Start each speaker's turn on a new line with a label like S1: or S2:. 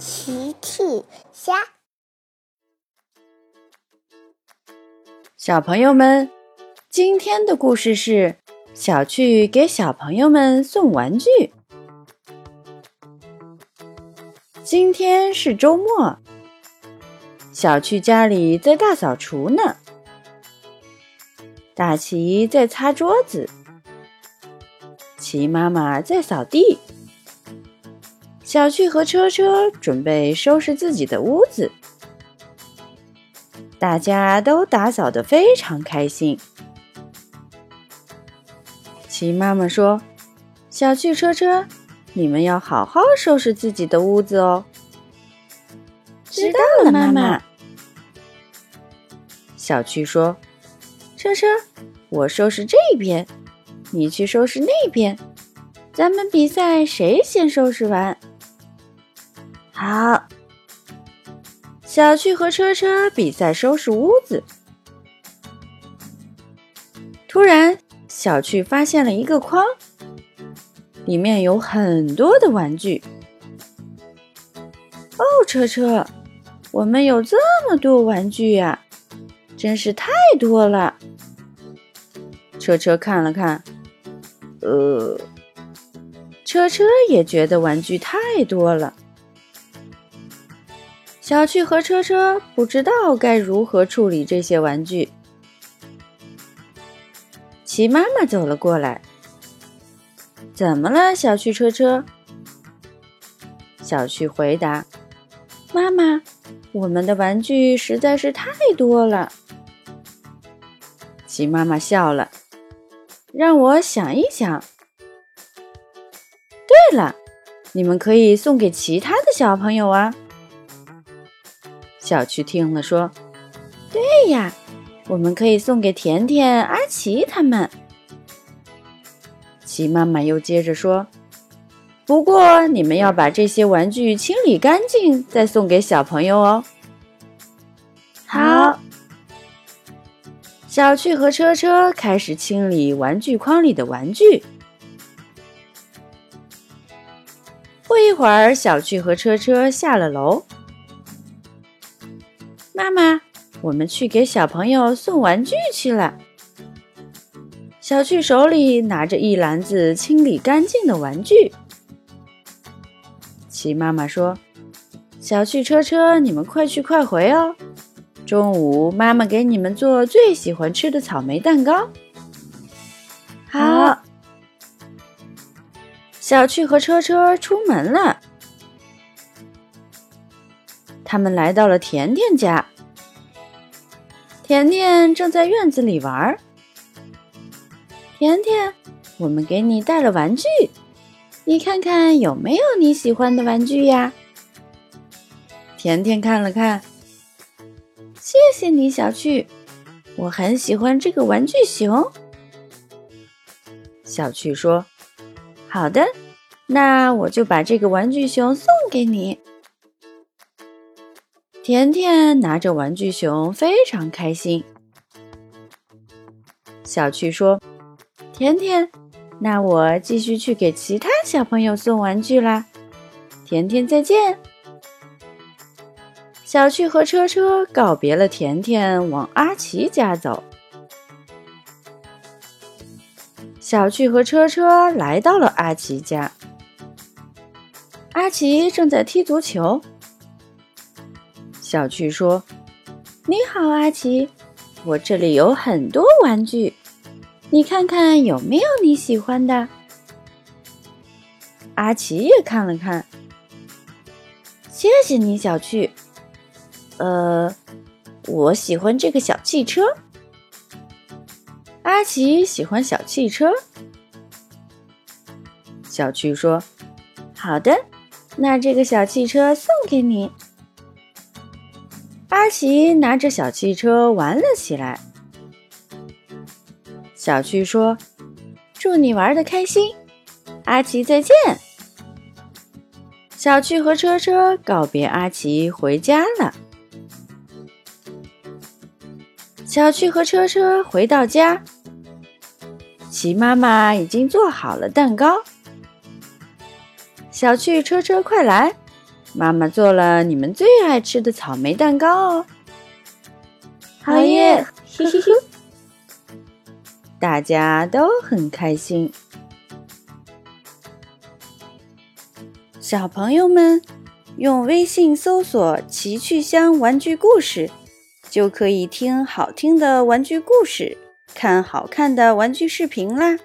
S1: 奇趣虾，
S2: 小朋友们，今天的故事是小趣给小朋友们送玩具。今天是周末，小趣家里在大扫除呢。大奇在擦桌子，奇妈妈在扫地。小趣和车车准备收拾自己的屋子，大家都打扫得非常开心。齐妈妈说：“小趣、车车，你们要好好收拾自己的屋子哦。”
S1: 知道了，妈妈。
S2: 小趣说：“车车，我收拾这边，你去收拾那边，咱们比赛谁先收拾完。”好，小趣和车车比赛收拾屋子。突然，小趣发现了一个筐，里面有很多的玩具。哦，车车，我们有这么多玩具呀，真是太多了。车车看了看，呃，车车也觉得玩具太多了。小趣和车车不知道该如何处理这些玩具。齐妈妈走了过来，怎么了，小趣车车？小趣回答：“妈妈，我们的玩具实在是太多了。”齐妈妈笑了，让我想一想。对了，你们可以送给其他的小朋友啊。小趣听了说：“对呀，我们可以送给甜甜、阿奇他们。”奇妈妈又接着说：“不过你们要把这些玩具清理干净，再送给小朋友哦。”
S1: 好。
S2: 小趣和车车开始清理玩具筐里的玩具。不一会儿，小趣和车车下了楼。妈妈，我们去给小朋友送玩具去了。小趣手里拿着一篮子清理干净的玩具。齐妈妈说：“小趣、车车，你们快去快回哦！中午妈妈给你们做最喜欢吃的草莓蛋糕。”
S1: 好。
S2: 小趣和车车出门了。他们来到了甜甜家，甜甜正在院子里玩。甜甜，我们给你带了玩具，你看看有没有你喜欢的玩具呀？甜甜看了看，谢谢你，小趣，我很喜欢这个玩具熊。小趣说：“好的，那我就把这个玩具熊送给你。”甜甜拿着玩具熊，非常开心。小趣说：“甜甜，那我继续去给其他小朋友送玩具啦。”甜甜再见。小趣和车车告别了甜甜，往阿奇家走。小趣和车车来到了阿奇家，阿奇正在踢足球。小趣说：“你好，阿奇，我这里有很多玩具，你看看有没有你喜欢的。”阿奇也看了看，谢谢你，小趣。呃，我喜欢这个小汽车。阿奇喜欢小汽车。小趣说：“好的，那这个小汽车送给你。”阿奇拿着小汽车玩了起来。小趣说：“祝你玩的开心，阿奇再见。”小趣和车车告别阿奇回家了。小趣和车车回到家，奇妈妈已经做好了蛋糕。小趣、车车快来，妈妈做了你们最爱吃的草莓蛋糕哦。”
S1: 好耶！嘿嘿嘿，
S2: 大家都很开心。小朋友们，用微信搜索“奇趣箱玩具故事”，就可以听好听的玩具故事，看好看的玩具视频啦。